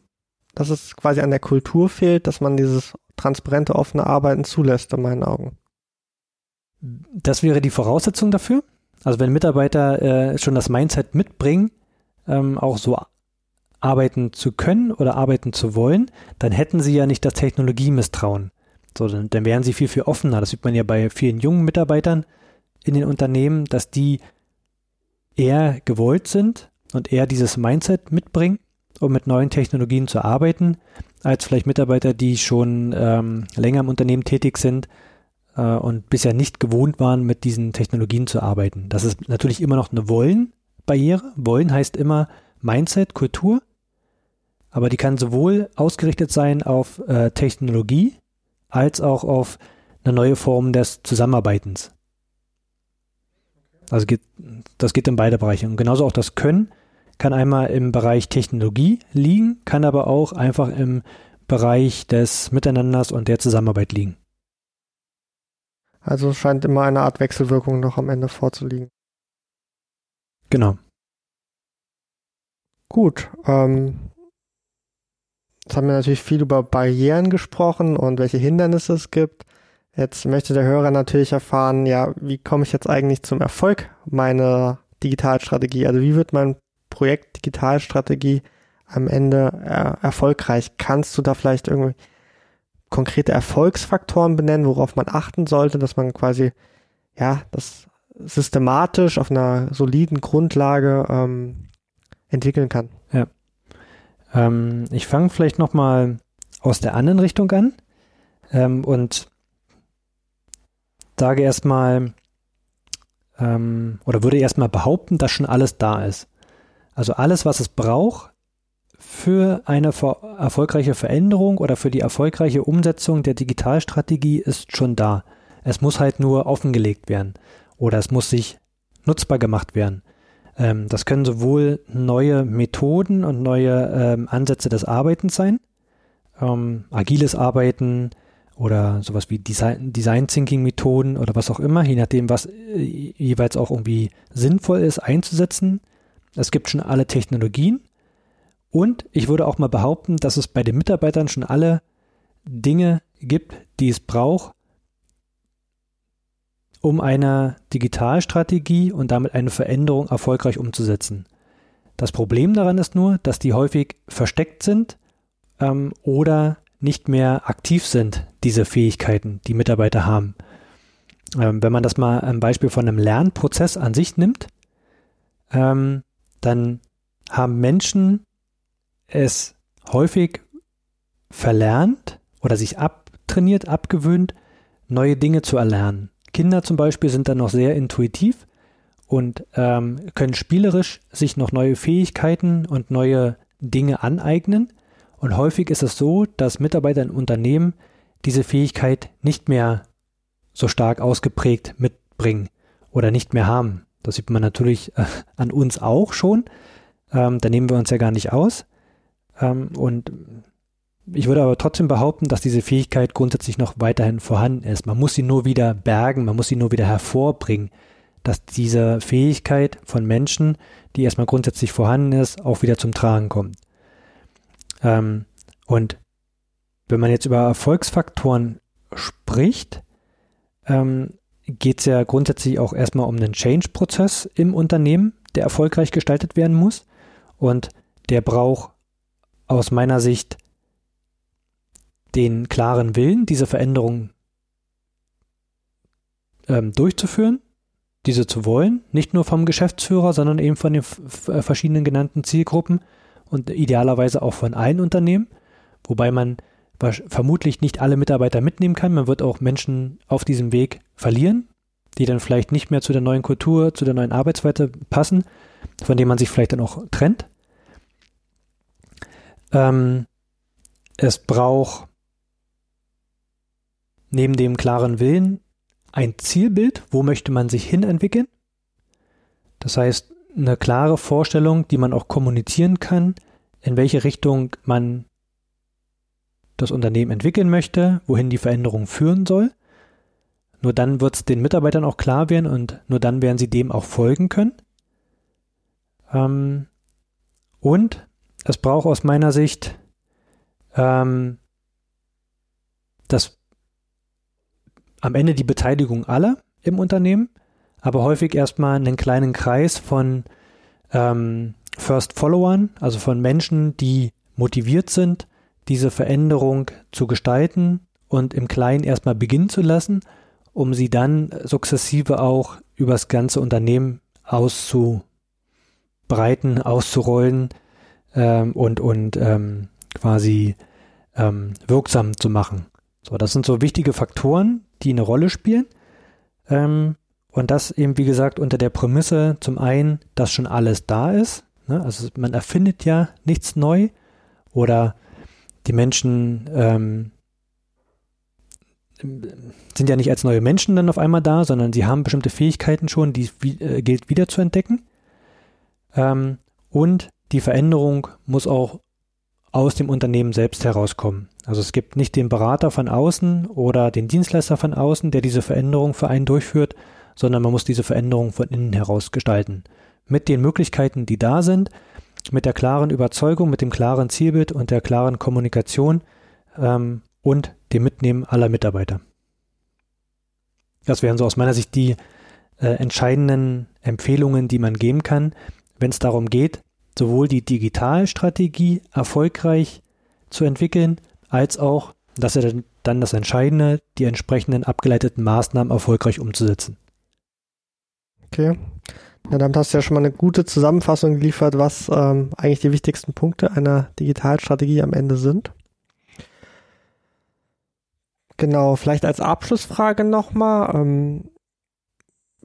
[SPEAKER 2] dass es quasi an der Kultur fehlt, dass man dieses transparente, offene Arbeiten zulässt, in meinen Augen.
[SPEAKER 1] Das wäre die Voraussetzung dafür. Also wenn Mitarbeiter äh, schon das Mindset mitbringen, ähm, auch so arbeiten zu können oder arbeiten zu wollen, dann hätten sie ja nicht das Technologiemisstrauen. So, dann, dann wären sie viel, viel offener. Das sieht man ja bei vielen jungen Mitarbeitern, in den Unternehmen, dass die eher gewollt sind und eher dieses Mindset mitbringen, um mit neuen Technologien zu arbeiten, als vielleicht Mitarbeiter, die schon ähm, länger im Unternehmen tätig sind äh, und bisher nicht gewohnt waren, mit diesen Technologien zu arbeiten. Das ist natürlich immer noch eine Wollen-Barriere. Wollen heißt immer Mindset, Kultur, aber die kann sowohl ausgerichtet sein auf äh, Technologie als auch auf eine neue Form des Zusammenarbeitens. Also geht, das geht in beide Bereiche. Und genauso auch das Können kann einmal im Bereich Technologie liegen, kann aber auch einfach im Bereich des Miteinanders und der Zusammenarbeit liegen.
[SPEAKER 2] Also scheint immer eine Art Wechselwirkung noch am Ende vorzuliegen.
[SPEAKER 1] Genau.
[SPEAKER 2] Gut. Ähm, jetzt haben wir natürlich viel über Barrieren gesprochen und welche Hindernisse es gibt. Jetzt möchte der Hörer natürlich erfahren, ja, wie komme ich jetzt eigentlich zum Erfolg meiner Digitalstrategie? Also wie wird mein Projekt Digitalstrategie am Ende äh, erfolgreich? Kannst du da vielleicht irgendwie konkrete Erfolgsfaktoren benennen, worauf man achten sollte, dass man quasi, ja, das systematisch auf einer soliden Grundlage ähm, entwickeln kann?
[SPEAKER 1] Ja. Ähm, ich fange vielleicht nochmal aus der anderen Richtung an ähm, und sage erstmal ähm, oder würde erstmal behaupten, dass schon alles da ist. Also alles, was es braucht für eine erfolgreiche Veränderung oder für die erfolgreiche Umsetzung der Digitalstrategie ist schon da. Es muss halt nur offengelegt werden oder es muss sich nutzbar gemacht werden. Ähm, das können sowohl neue Methoden und neue ähm, Ansätze des Arbeitens sein, ähm, agiles Arbeiten oder sowas wie Design, Design Thinking Methoden oder was auch immer, je nachdem, was äh, jeweils auch irgendwie sinnvoll ist einzusetzen. Es gibt schon alle Technologien und ich würde auch mal behaupten, dass es bei den Mitarbeitern schon alle Dinge gibt, die es braucht, um eine Digitalstrategie und damit eine Veränderung erfolgreich umzusetzen. Das Problem daran ist nur, dass die häufig versteckt sind ähm, oder nicht mehr aktiv sind, diese Fähigkeiten, die Mitarbeiter haben. Ähm, wenn man das mal ein Beispiel von einem Lernprozess an sich nimmt, ähm, dann haben Menschen es häufig verlernt oder sich abtrainiert, abgewöhnt, neue Dinge zu erlernen. Kinder zum Beispiel sind dann noch sehr intuitiv und ähm, können spielerisch sich noch neue Fähigkeiten und neue Dinge aneignen. Und häufig ist es so, dass Mitarbeiter in Unternehmen diese Fähigkeit nicht mehr so stark ausgeprägt mitbringen oder nicht mehr haben. Das sieht man natürlich äh, an uns auch schon. Ähm, da nehmen wir uns ja gar nicht aus. Ähm, und ich würde aber trotzdem behaupten, dass diese Fähigkeit grundsätzlich noch weiterhin vorhanden ist. Man muss sie nur wieder bergen, man muss sie nur wieder hervorbringen, dass diese Fähigkeit von Menschen, die erstmal grundsätzlich vorhanden ist, auch wieder zum Tragen kommt. Ähm, und wenn man jetzt über Erfolgsfaktoren spricht, ähm, geht es ja grundsätzlich auch erstmal um einen Change-Prozess im Unternehmen, der erfolgreich gestaltet werden muss. Und der braucht aus meiner Sicht den klaren Willen, diese Veränderung ähm, durchzuführen, diese zu wollen, nicht nur vom Geschäftsführer, sondern eben von den verschiedenen genannten Zielgruppen und idealerweise auch von allen Unternehmen, wobei man vermutlich nicht alle Mitarbeiter mitnehmen kann. Man wird auch Menschen auf diesem Weg verlieren, die dann vielleicht nicht mehr zu der neuen Kultur, zu der neuen Arbeitsweise passen, von denen man sich vielleicht dann auch trennt. Ähm, es braucht neben dem klaren Willen ein Zielbild, wo möchte man sich hin entwickeln. Das heißt, eine klare Vorstellung, die man auch kommunizieren kann, in welche Richtung man das Unternehmen entwickeln möchte, wohin die Veränderung führen soll. Nur dann wird es den Mitarbeitern auch klar werden und nur dann werden sie dem auch folgen können. Ähm, und es braucht aus meiner Sicht ähm, das am Ende die Beteiligung aller im Unternehmen, aber häufig erstmal einen kleinen Kreis von ähm, First Followern, also von Menschen, die motiviert sind, diese Veränderung zu gestalten und im Kleinen erstmal beginnen zu lassen, um sie dann sukzessive auch übers ganze Unternehmen auszubreiten, auszurollen ähm, und, und ähm, quasi ähm, wirksam zu machen. So, das sind so wichtige Faktoren, die eine Rolle spielen. Ähm, und das eben, wie gesagt, unter der Prämisse zum einen, dass schon alles da ist. Ne? Also man erfindet ja nichts neu oder die Menschen ähm, sind ja nicht als neue Menschen dann auf einmal da, sondern sie haben bestimmte Fähigkeiten schon, die es äh, gilt wieder zu entdecken. Ähm, und die Veränderung muss auch aus dem Unternehmen selbst herauskommen. Also es gibt nicht den Berater von außen oder den Dienstleister von außen, der diese Veränderung für einen durchführt, sondern man muss diese Veränderung von innen heraus gestalten. Mit den Möglichkeiten, die da sind, mit der klaren Überzeugung, mit dem klaren Zielbild und der klaren Kommunikation ähm, und dem Mitnehmen aller Mitarbeiter. Das wären so aus meiner Sicht die äh, entscheidenden Empfehlungen, die man geben kann, wenn es darum geht, sowohl die Digitalstrategie erfolgreich zu entwickeln, als auch, dass er dann das Entscheidende, die entsprechenden abgeleiteten Maßnahmen erfolgreich umzusetzen.
[SPEAKER 2] Okay. Ja, damit hast du ja schon mal eine gute Zusammenfassung geliefert, was ähm, eigentlich die wichtigsten Punkte einer Digitalstrategie am Ende sind. Genau, vielleicht als Abschlussfrage nochmal. Ähm,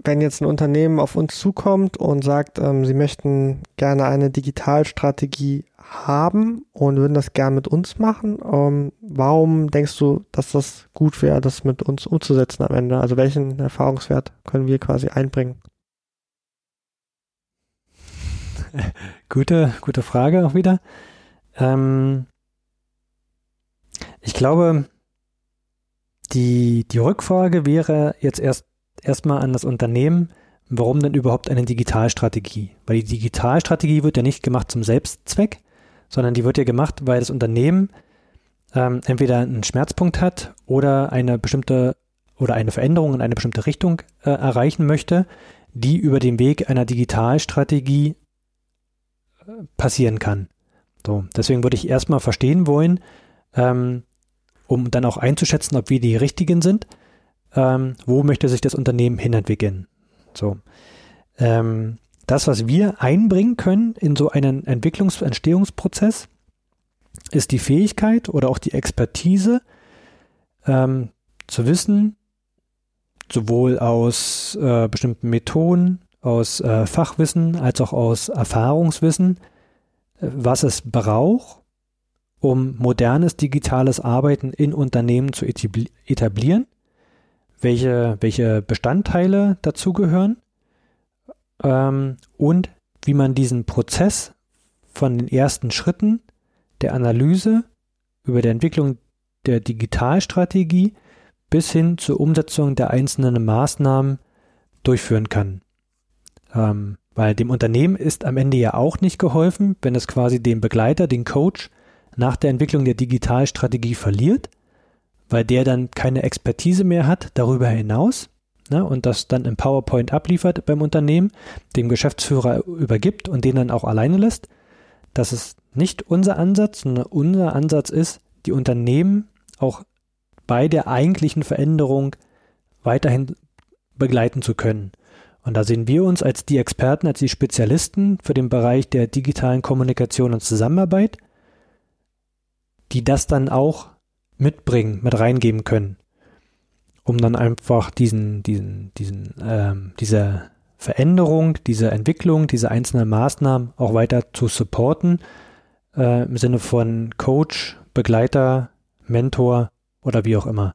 [SPEAKER 2] wenn jetzt ein Unternehmen auf uns zukommt und sagt, ähm, sie möchten gerne eine Digitalstrategie haben und würden das gern mit uns machen. Ähm, warum denkst du, dass das gut wäre, das mit uns umzusetzen am Ende? Also welchen Erfahrungswert können wir quasi einbringen?
[SPEAKER 1] Gute, gute Frage auch wieder. Ähm, ich glaube, die, die Rückfrage wäre jetzt erst erstmal an das Unternehmen, warum denn überhaupt eine Digitalstrategie? Weil die Digitalstrategie wird ja nicht gemacht zum Selbstzweck, sondern die wird ja gemacht, weil das Unternehmen ähm, entweder einen Schmerzpunkt hat oder eine bestimmte oder eine Veränderung in eine bestimmte Richtung äh, erreichen möchte, die über den Weg einer Digitalstrategie passieren kann. So, deswegen würde ich erstmal verstehen wollen, ähm, um dann auch einzuschätzen, ob wir die richtigen sind, ähm, wo möchte sich das Unternehmen hinentwickeln. So. Ähm, das, was wir einbringen können in so einen Entwicklungs-, Entstehungsprozess, ist die Fähigkeit oder auch die Expertise, ähm, zu wissen, sowohl aus äh, bestimmten Methoden, aus äh, Fachwissen als auch aus Erfahrungswissen, äh, was es braucht, um modernes digitales Arbeiten in Unternehmen zu etablieren, welche, welche Bestandteile dazugehören ähm, und wie man diesen Prozess von den ersten Schritten der Analyse über die Entwicklung der Digitalstrategie bis hin zur Umsetzung der einzelnen Maßnahmen durchführen kann. Ähm, weil dem Unternehmen ist am Ende ja auch nicht geholfen, wenn es quasi den Begleiter, den Coach nach der Entwicklung der Digitalstrategie verliert, weil der dann keine Expertise mehr hat darüber hinaus ne, und das dann im PowerPoint abliefert beim Unternehmen, dem Geschäftsführer übergibt und den dann auch alleine lässt. Das ist nicht unser Ansatz, sondern unser Ansatz ist, die Unternehmen auch bei der eigentlichen Veränderung weiterhin begleiten zu können. Und da sehen wir uns als die Experten, als die Spezialisten für den Bereich der digitalen Kommunikation und Zusammenarbeit, die das dann auch mitbringen, mit reingeben können um dann einfach diesen, diesen, diesen, ähm, diese Veränderung, diese Entwicklung, diese einzelnen Maßnahmen auch weiter zu supporten, äh, im Sinne von Coach, Begleiter, Mentor oder wie auch immer.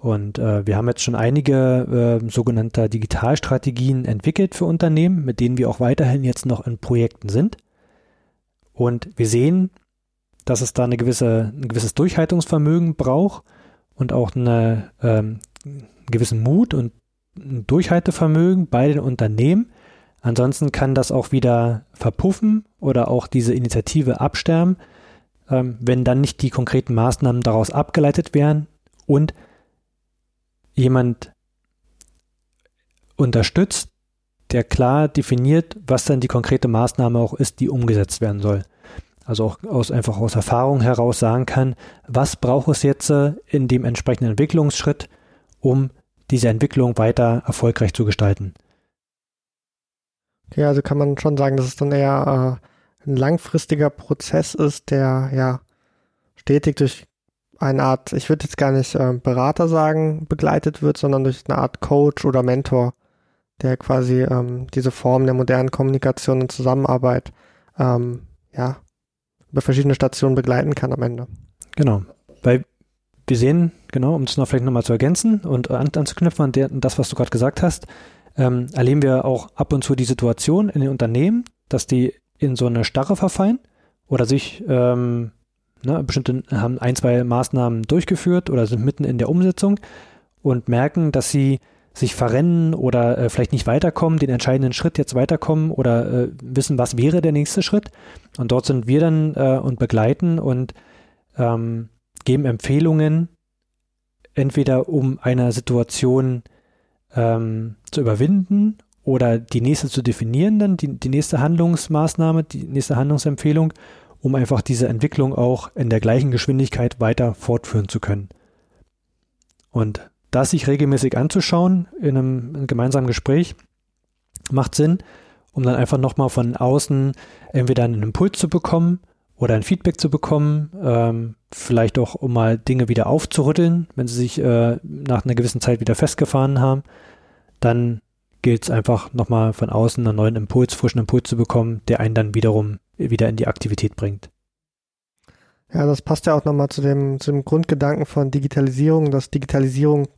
[SPEAKER 1] Und äh, wir haben jetzt schon einige äh, sogenannte Digitalstrategien entwickelt für Unternehmen, mit denen wir auch weiterhin jetzt noch in Projekten sind. Und wir sehen, dass es da eine gewisse, ein gewisses Durchhaltungsvermögen braucht und auch eine, ähm, einen gewissen Mut und ein Durchhaltevermögen bei den Unternehmen. Ansonsten kann das auch wieder verpuffen oder auch diese Initiative absterben, ähm, wenn dann nicht die konkreten Maßnahmen daraus abgeleitet werden und jemand unterstützt, der klar definiert, was dann die konkrete Maßnahme auch ist, die umgesetzt werden soll also auch aus, einfach aus Erfahrung heraus sagen kann, was braucht es jetzt äh, in dem entsprechenden Entwicklungsschritt, um diese Entwicklung weiter erfolgreich zu gestalten.
[SPEAKER 2] Okay, also kann man schon sagen, dass es dann eher äh, ein langfristiger Prozess ist, der ja stetig durch eine Art, ich würde jetzt gar nicht äh, Berater sagen, begleitet wird, sondern durch eine Art Coach oder Mentor, der quasi ähm, diese Form der modernen Kommunikation und Zusammenarbeit ähm, ja über verschiedene Stationen begleiten kann am Ende.
[SPEAKER 1] Genau. Weil wir sehen, genau, um es noch vielleicht nochmal zu ergänzen und an, anzuknüpfen an, der, das, was du gerade gesagt hast, ähm, erleben wir auch ab und zu die Situation in den Unternehmen, dass die in so eine Starre verfallen oder sich ähm, ne, bestimmte haben ein, zwei Maßnahmen durchgeführt oder sind mitten in der Umsetzung und merken, dass sie sich verrennen oder äh, vielleicht nicht weiterkommen, den entscheidenden Schritt jetzt weiterkommen oder äh, wissen, was wäre der nächste Schritt. Und dort sind wir dann äh, und begleiten und ähm, geben Empfehlungen, entweder um eine Situation ähm, zu überwinden oder die nächste zu definieren, dann die, die nächste Handlungsmaßnahme, die nächste Handlungsempfehlung, um einfach diese Entwicklung auch in der gleichen Geschwindigkeit weiter fortführen zu können. Und das sich regelmäßig anzuschauen in einem, gemeinsamen Gespräch macht Sinn, um dann einfach nochmal von außen entweder einen Impuls zu bekommen oder ein Feedback zu bekommen, ähm, vielleicht auch um mal Dinge wieder aufzurütteln, wenn sie sich äh, nach einer gewissen Zeit wieder festgefahren haben, dann gilt es einfach nochmal von außen einen neuen Impuls, frischen Impuls zu bekommen, der einen dann wiederum wieder in die Aktivität bringt.
[SPEAKER 2] Ja, das passt ja auch nochmal zu dem, zu dem Grundgedanken von Digitalisierung, dass Digitalisierung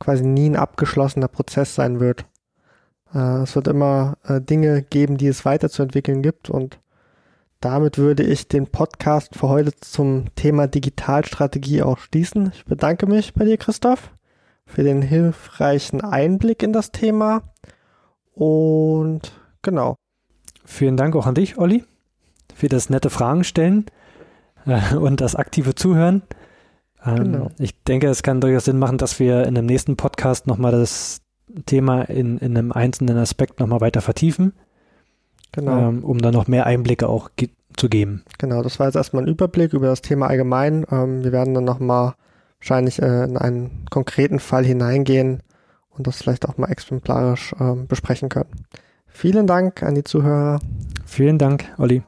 [SPEAKER 2] quasi nie ein abgeschlossener Prozess sein wird. Äh, es wird immer äh, Dinge geben, die es weiterzuentwickeln gibt und damit würde ich den Podcast für heute zum Thema Digitalstrategie auch schließen. Ich bedanke mich bei dir, Christoph, für den hilfreichen Einblick in das Thema. Und genau.
[SPEAKER 1] Vielen Dank auch an dich, Olli, für das nette Fragen stellen äh, und das aktive Zuhören. Ähm, genau. Ich denke, es kann durchaus Sinn machen, dass wir in dem nächsten Podcast nochmal das Thema in, in einem einzelnen Aspekt nochmal weiter vertiefen. Genau. Ähm, um dann noch mehr Einblicke auch ge zu geben.
[SPEAKER 2] Genau, das war jetzt erstmal ein Überblick über das Thema allgemein. Ähm, wir werden dann nochmal wahrscheinlich äh, in einen konkreten Fall hineingehen und das vielleicht auch mal exemplarisch äh, besprechen können. Vielen Dank an die Zuhörer.
[SPEAKER 1] Vielen Dank, Olli.